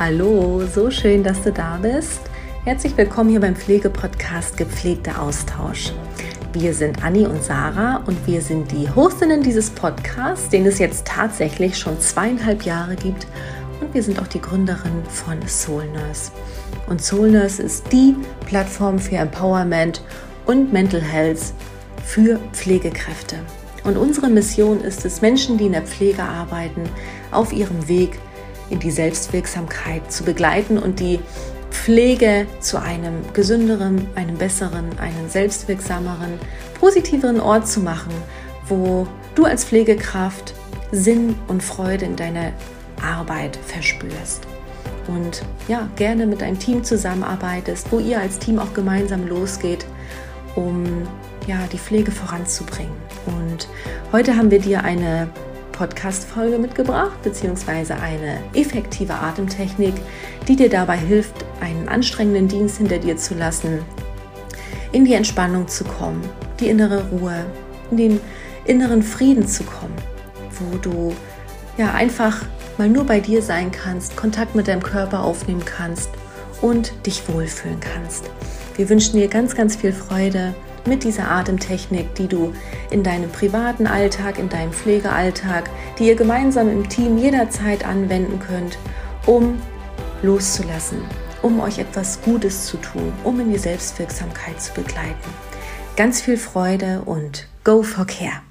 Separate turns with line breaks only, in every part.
Hallo, so schön, dass du da bist. Herzlich willkommen hier beim Pflegepodcast Gepflegter Austausch. Wir sind Anni und Sarah und wir sind die Hostinnen dieses Podcasts, den es jetzt tatsächlich schon zweieinhalb Jahre gibt. Und wir sind auch die Gründerin von Soul Nurse. Und Soul Nurse ist die Plattform für Empowerment und Mental Health für Pflegekräfte. Und unsere Mission ist es, Menschen, die in der Pflege arbeiten, auf ihrem Weg in die Selbstwirksamkeit zu begleiten und die Pflege zu einem gesünderen, einem besseren, einem selbstwirksameren, positiveren Ort zu machen, wo du als Pflegekraft Sinn und Freude in deiner Arbeit verspürst. Und ja, gerne mit einem Team zusammenarbeitest, wo ihr als Team auch gemeinsam losgeht, um ja, die Pflege voranzubringen. Und heute haben wir dir eine Podcast-Folge mitgebracht, beziehungsweise eine effektive Atemtechnik, die dir dabei hilft, einen anstrengenden Dienst hinter dir zu lassen, in die Entspannung zu kommen, die innere Ruhe, in den inneren Frieden zu kommen, wo du ja einfach mal nur bei dir sein kannst, Kontakt mit deinem Körper aufnehmen kannst und dich wohlfühlen kannst. Wir wünschen dir ganz, ganz viel Freude mit dieser Atemtechnik, die du in deinem privaten Alltag, in deinem Pflegealltag, die ihr gemeinsam im Team jederzeit anwenden könnt, um loszulassen, um euch etwas Gutes zu tun, um in die Selbstwirksamkeit zu begleiten. Ganz viel Freude und go for care.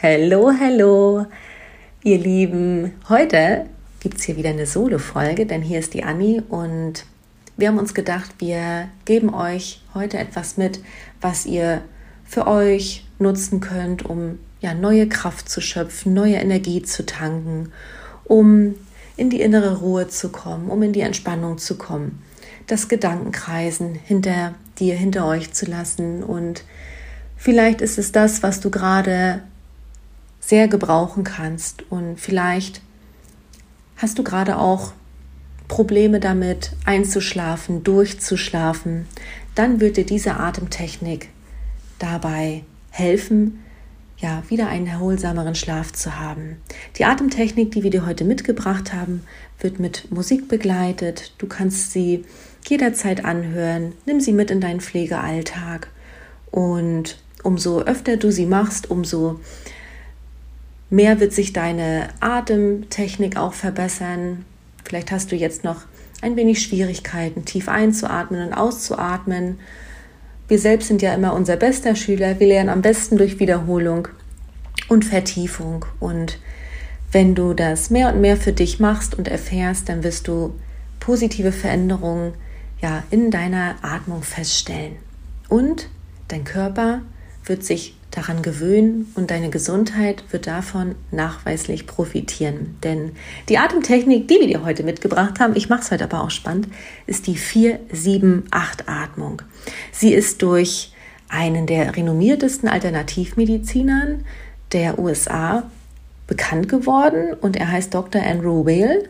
Hallo, hallo, ihr Lieben. Heute gibt es hier wieder eine Solo-Folge, denn hier ist die Anni und wir haben uns gedacht, wir geben euch heute etwas mit, was ihr für euch nutzen könnt, um ja neue Kraft zu schöpfen, neue Energie zu tanken, um in die innere Ruhe zu kommen, um in die Entspannung zu kommen, das Gedankenkreisen hinter dir, hinter euch zu lassen. Und vielleicht ist es das, was du gerade sehr gebrauchen kannst. Und vielleicht hast du gerade auch Probleme damit einzuschlafen, durchzuschlafen, dann wird dir diese Atemtechnik dabei helfen, ja, wieder einen erholsameren Schlaf zu haben. Die Atemtechnik, die wir dir heute mitgebracht haben, wird mit Musik begleitet. Du kannst sie jederzeit anhören. Nimm sie mit in deinen Pflegealltag. Und umso öfter du sie machst, umso mehr wird sich deine Atemtechnik auch verbessern. Vielleicht hast du jetzt noch ein wenig Schwierigkeiten, tief einzuatmen und auszuatmen. Wir selbst sind ja immer unser bester Schüler. Wir lernen am besten durch Wiederholung und Vertiefung. Und wenn du das mehr und mehr für dich machst und erfährst, dann wirst du positive Veränderungen ja in deiner Atmung feststellen. Und dein Körper wird sich daran gewöhnen und deine Gesundheit wird davon nachweislich profitieren. Denn die Atemtechnik, die wir dir heute mitgebracht haben, ich mache es heute aber auch spannend, ist die 4-7-8-Atmung. Sie ist durch einen der renommiertesten Alternativmedizinern der USA bekannt geworden und er heißt Dr. Andrew Whale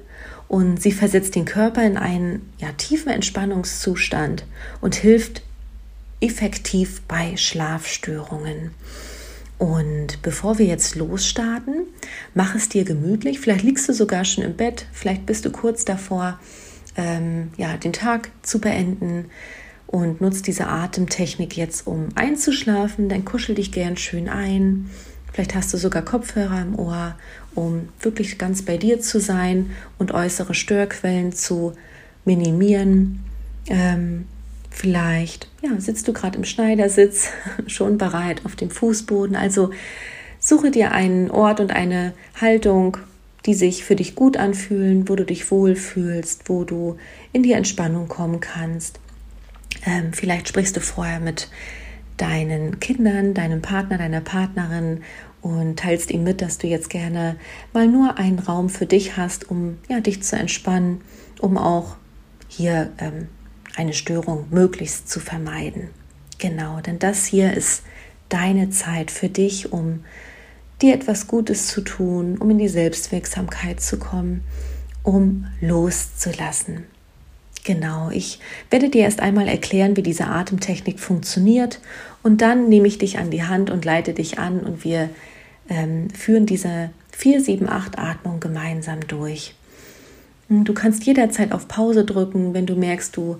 und sie versetzt den Körper in einen ja, tiefen Entspannungszustand und hilft effektiv bei Schlafstörungen. Und bevor wir jetzt losstarten, mach es dir gemütlich. Vielleicht liegst du sogar schon im Bett, vielleicht bist du kurz davor, ähm, ja, den Tag zu beenden und nutzt diese Atemtechnik jetzt, um einzuschlafen. Dann kuschel dich gern schön ein. Vielleicht hast du sogar Kopfhörer im Ohr, um wirklich ganz bei dir zu sein und äußere Störquellen zu minimieren. Ähm, Vielleicht ja, sitzt du gerade im Schneidersitz, schon bereit auf dem Fußboden. Also suche dir einen Ort und eine Haltung, die sich für dich gut anfühlen, wo du dich wohlfühlst, wo du in die Entspannung kommen kannst. Ähm, vielleicht sprichst du vorher mit deinen Kindern, deinem Partner, deiner Partnerin und teilst ihm mit, dass du jetzt gerne mal nur einen Raum für dich hast, um ja, dich zu entspannen, um auch hier ähm, eine Störung möglichst zu vermeiden. Genau, denn das hier ist deine Zeit für dich, um dir etwas Gutes zu tun, um in die Selbstwirksamkeit zu kommen, um loszulassen. Genau, ich werde dir erst einmal erklären, wie diese Atemtechnik funktioniert und dann nehme ich dich an die Hand und leite dich an und wir ähm, führen diese 4-7-8-Atmung gemeinsam durch. Hm, du kannst jederzeit auf Pause drücken, wenn du merkst, du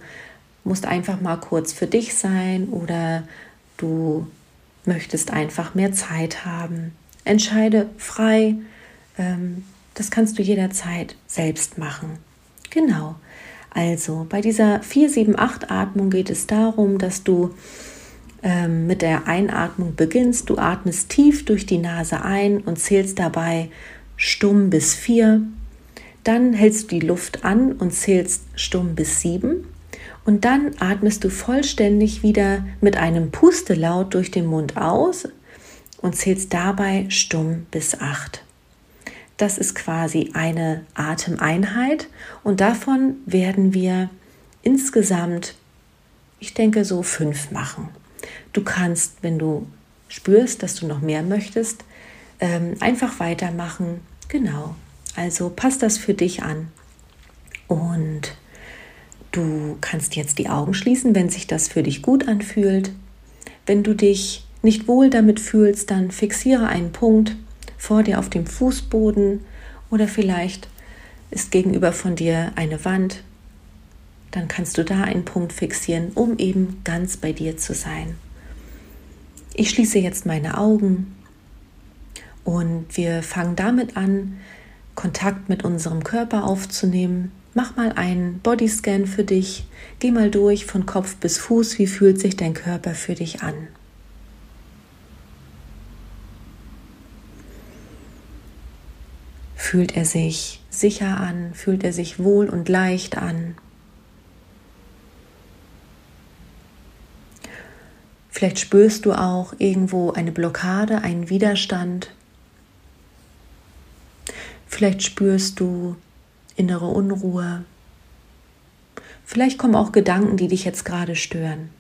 musst einfach mal kurz für dich sein oder du möchtest einfach mehr Zeit haben. Entscheide frei. Ähm, das kannst du jederzeit selbst machen. Genau. Also bei dieser 4-7-8-Atmung geht es darum, dass du ähm, mit der Einatmung beginnst. Du atmest tief durch die Nase ein und zählst dabei stumm bis 4. Dann hältst du die Luft an und zählst stumm bis 7. Und dann atmest du vollständig wieder mit einem Pustelaut durch den Mund aus und zählst dabei stumm bis 8. Das ist quasi eine Atemeinheit und davon werden wir insgesamt, ich denke, so fünf machen. Du kannst, wenn du spürst, dass du noch mehr möchtest, ähm, einfach weitermachen. Genau. Also passt das für dich an. Und du kannst jetzt die Augen schließen, wenn sich das für dich gut anfühlt. Wenn du dich nicht wohl damit fühlst, dann fixiere einen Punkt vor dir auf dem Fußboden oder vielleicht ist gegenüber von dir eine Wand, dann kannst du da einen Punkt fixieren, um eben ganz bei dir zu sein. Ich schließe jetzt meine Augen und wir fangen damit an, Kontakt mit unserem Körper aufzunehmen. Mach mal einen Bodyscan für dich. Geh mal durch von Kopf bis Fuß. Wie fühlt sich dein Körper für dich an? Fühlt er sich sicher an? Fühlt er sich wohl und leicht an? Vielleicht spürst du auch irgendwo eine Blockade, einen Widerstand. Vielleicht spürst du innere Unruhe. Vielleicht kommen auch Gedanken, die dich jetzt gerade stören.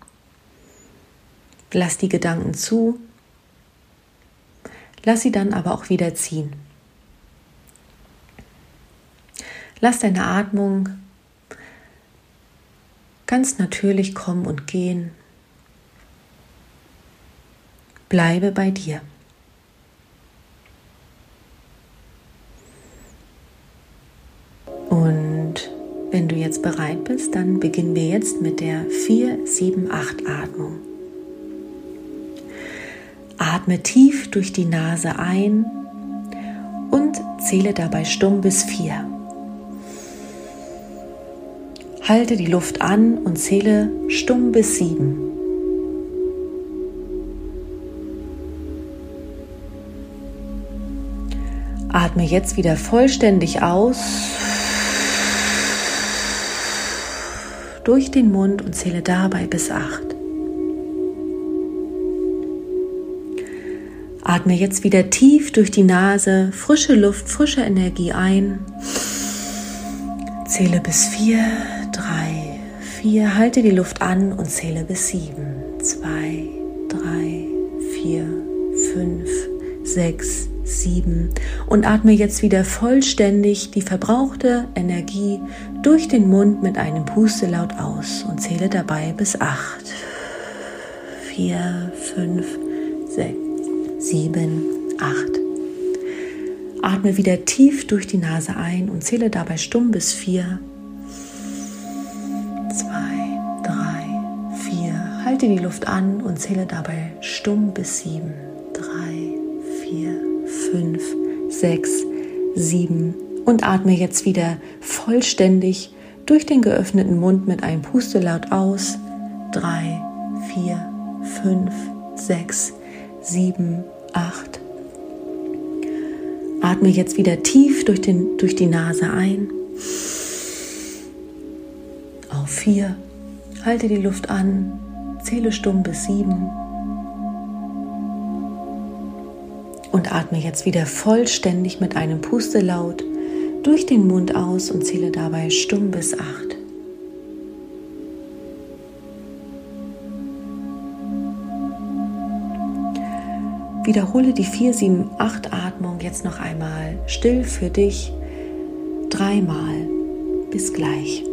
Lass die Gedanken zu. Lass sie dann aber auch wieder ziehen. Lass deine Atmung ganz natürlich kommen und gehen. Bleibe bei dir. Und wenn du jetzt bereit bist, dann beginnen wir jetzt mit der 4-7-8-Atmung. Atme tief durch die Nase ein und zähle dabei stumm bis 4. Halte die Luft an und zähle stumm bis sieben. Atme jetzt wieder vollständig aus durch den Mund und zähle dabei bis acht. Atme jetzt wieder tief durch die Nase, frische Luft, frische Energie ein. Zähle bis vier, drei, vier. Halte die Luft an und zähle bis sieben, zwei, drei, vier, fünf, sechs, 7 und atme jetzt wieder vollständig die verbrauchte Energie durch den Mund mit einem Pustelaut aus und zähle dabei bis 8. 4, 5, 6, 7, 8. Atme wieder tief durch die Nase ein und zähle dabei stumm bis 4. 2, 3, 4. Halte die Luft an und zähle dabei stumm bis 7 fünf, sechs, sieben. Und atme jetzt wieder vollständig durch den geöffneten Mund mit einem Pustelaut aus. Drei, vier, fünf, sechs, sieben, acht, Atme jetzt wieder tief durch, den, durch die Nase ein. Auf vier. Halte die Luft an. Zähle stumm bis sieben. Und atme jetzt wieder vollständig mit einem Pustelaut durch den Mund aus und zähle dabei stumm bis acht. Wiederhole die 4-7-8-Atmung jetzt noch einmal still für dich dreimal. Bis gleich.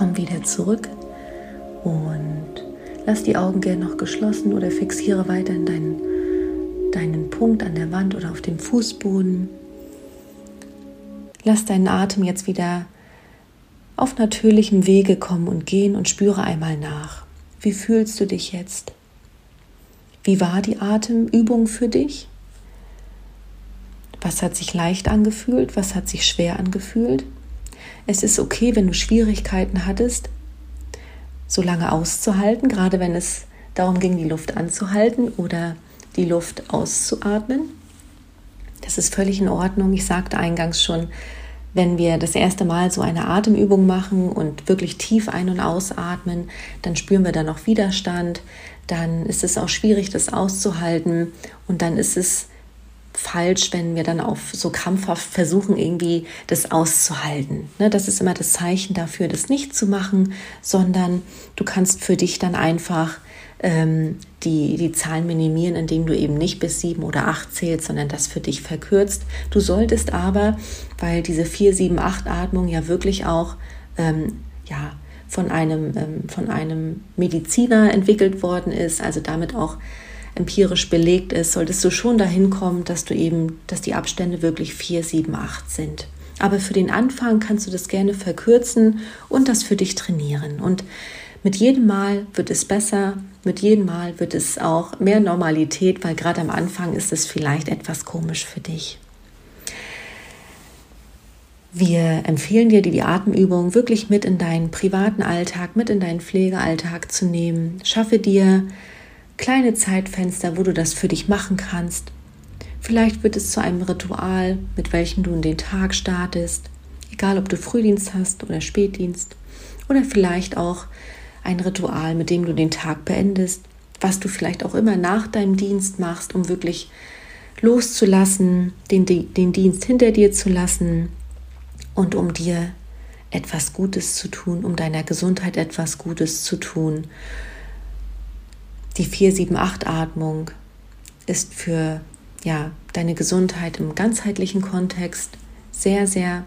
Komm wieder zurück und lass die Augen gerne noch geschlossen oder fixiere weiterhin deinen, deinen Punkt an der Wand oder auf dem Fußboden. Lass deinen Atem jetzt wieder auf natürlichem Wege kommen und gehen und spüre einmal nach. Wie fühlst du dich jetzt? Wie war die Atemübung für dich? Was hat sich leicht angefühlt? Was hat sich schwer angefühlt? Es ist okay, wenn du Schwierigkeiten hattest, so lange auszuhalten, gerade wenn es darum ging, die Luft anzuhalten oder die Luft auszuatmen. Das ist völlig in Ordnung. Ich sagte eingangs schon, wenn wir das erste Mal so eine Atemübung machen und wirklich tief ein- und ausatmen, dann spüren wir da noch Widerstand, dann ist es auch schwierig, das auszuhalten und dann ist es falsch, wenn wir dann auf so krampfhaft versuchen, irgendwie das auszuhalten. Ne, das ist immer das Zeichen dafür, das nicht zu machen, sondern du kannst für dich dann einfach ähm, die, die Zahlen minimieren, indem du eben nicht bis sieben oder acht zählst, sondern das für dich verkürzt. Du solltest aber, weil diese vier, sieben, acht Atmung ja wirklich auch ähm, ja, von einem, ähm, von einem Mediziner entwickelt worden ist, also damit auch empirisch belegt ist, solltest du schon dahin kommen, dass du eben, dass die Abstände wirklich vier, sieben, acht sind. Aber für den Anfang kannst du das gerne verkürzen und das für dich trainieren. Und mit jedem Mal wird es besser, mit jedem Mal wird es auch mehr Normalität, weil gerade am Anfang ist es vielleicht etwas komisch für dich. Wir empfehlen dir, die Atemübung wirklich mit in deinen privaten Alltag, mit in deinen Pflegealltag zu nehmen. Schaffe dir kleine Zeitfenster, wo du das für dich machen kannst. Vielleicht wird es zu einem Ritual, mit welchem du in den Tag startest, egal ob du Frühdienst hast oder Spätdienst, oder vielleicht auch ein Ritual, mit dem du den Tag beendest, was du vielleicht auch immer nach deinem Dienst machst, um wirklich loszulassen, den, den Dienst hinter dir zu lassen und um dir etwas Gutes zu tun, um deiner Gesundheit etwas Gutes zu tun. Die 478-Atmung ist für ja, deine Gesundheit im ganzheitlichen Kontext sehr, sehr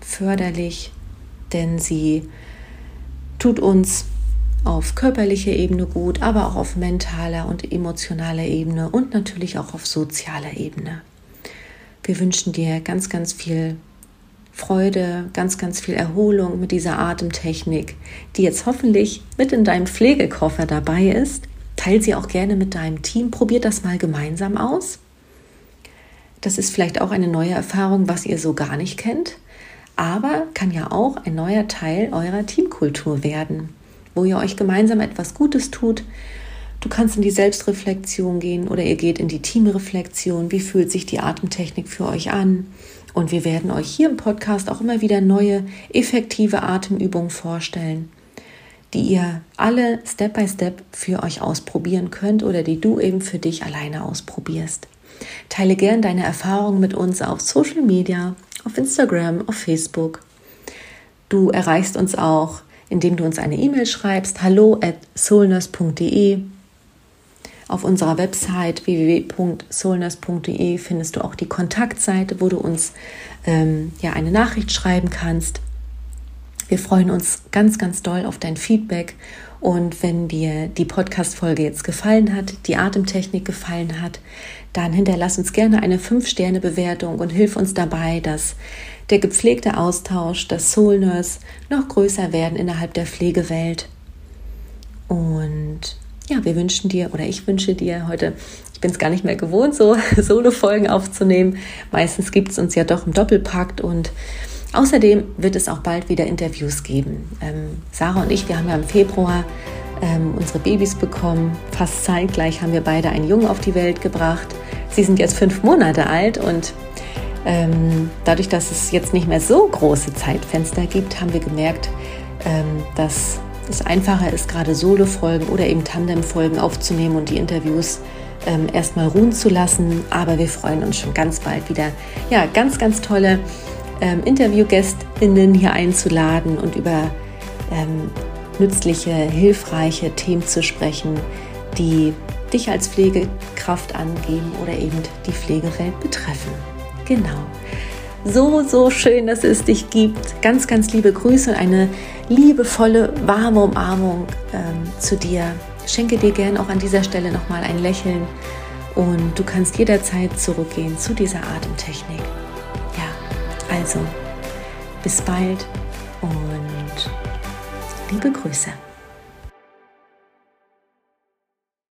förderlich, denn sie tut uns auf körperlicher Ebene gut, aber auch auf mentaler und emotionaler Ebene und natürlich auch auf sozialer Ebene. Wir wünschen dir ganz, ganz viel Freude, ganz, ganz viel Erholung mit dieser Atemtechnik, die jetzt hoffentlich mit in deinem Pflegekoffer dabei ist. Teil sie auch gerne mit deinem Team. Probiert das mal gemeinsam aus. Das ist vielleicht auch eine neue Erfahrung, was ihr so gar nicht kennt aber kann ja auch ein neuer Teil eurer Teamkultur werden, wo ihr euch gemeinsam etwas Gutes tut. Du kannst in die Selbstreflexion gehen oder ihr geht in die Teamreflexion. Wie fühlt sich die Atemtechnik für euch an? Und wir werden euch hier im Podcast auch immer wieder neue, effektive Atemübungen vorstellen, die ihr alle Step by Step für euch ausprobieren könnt oder die du eben für dich alleine ausprobierst. Teile gern deine Erfahrungen mit uns auf Social Media auf Instagram, auf Facebook. Du erreichst uns auch, indem du uns eine E-Mail schreibst, hallo at soulnurse.de. Auf unserer Website www.soulnurse.de findest du auch die Kontaktseite, wo du uns ähm, ja eine Nachricht schreiben kannst. Wir freuen uns ganz, ganz doll auf dein Feedback. Und wenn dir die Podcast-Folge jetzt gefallen hat, die Atemtechnik gefallen hat, dann hinterlass uns gerne eine 5-Sterne-Bewertung und hilf uns dabei, dass der gepflegte Austausch, das Soul Nurse noch größer werden innerhalb der Pflegewelt. Und ja, wir wünschen dir oder ich wünsche dir heute, ich bin es gar nicht mehr gewohnt, so Solo-Folgen aufzunehmen. Meistens gibt es uns ja doch im Doppelpakt und außerdem wird es auch bald wieder Interviews geben. Ähm, Sarah und ich, wir haben ja im Februar ähm, unsere Babys bekommen. Fast zeitgleich haben wir beide einen Jungen auf die Welt gebracht. Sie sind jetzt fünf Monate alt und ähm, dadurch, dass es jetzt nicht mehr so große Zeitfenster gibt, haben wir gemerkt, ähm, dass es einfacher ist, gerade Solo-Folgen oder eben Tandem-Folgen aufzunehmen und die Interviews ähm, erstmal ruhen zu lassen. Aber wir freuen uns schon ganz bald wieder, ja, ganz, ganz tolle ähm, InterviewgästInnen hier einzuladen und über ähm, nützliche, hilfreiche Themen zu sprechen, die dich als Pflegekraft angehen oder eben die Pflegewelt betreffen. Genau. So, so schön, dass es dich gibt. Ganz, ganz liebe Grüße und eine liebevolle, warme Umarmung ähm, zu dir. Schenke dir gern auch an dieser Stelle nochmal ein Lächeln und du kannst jederzeit zurückgehen zu dieser Atemtechnik. Ja, also bis bald und liebe Grüße.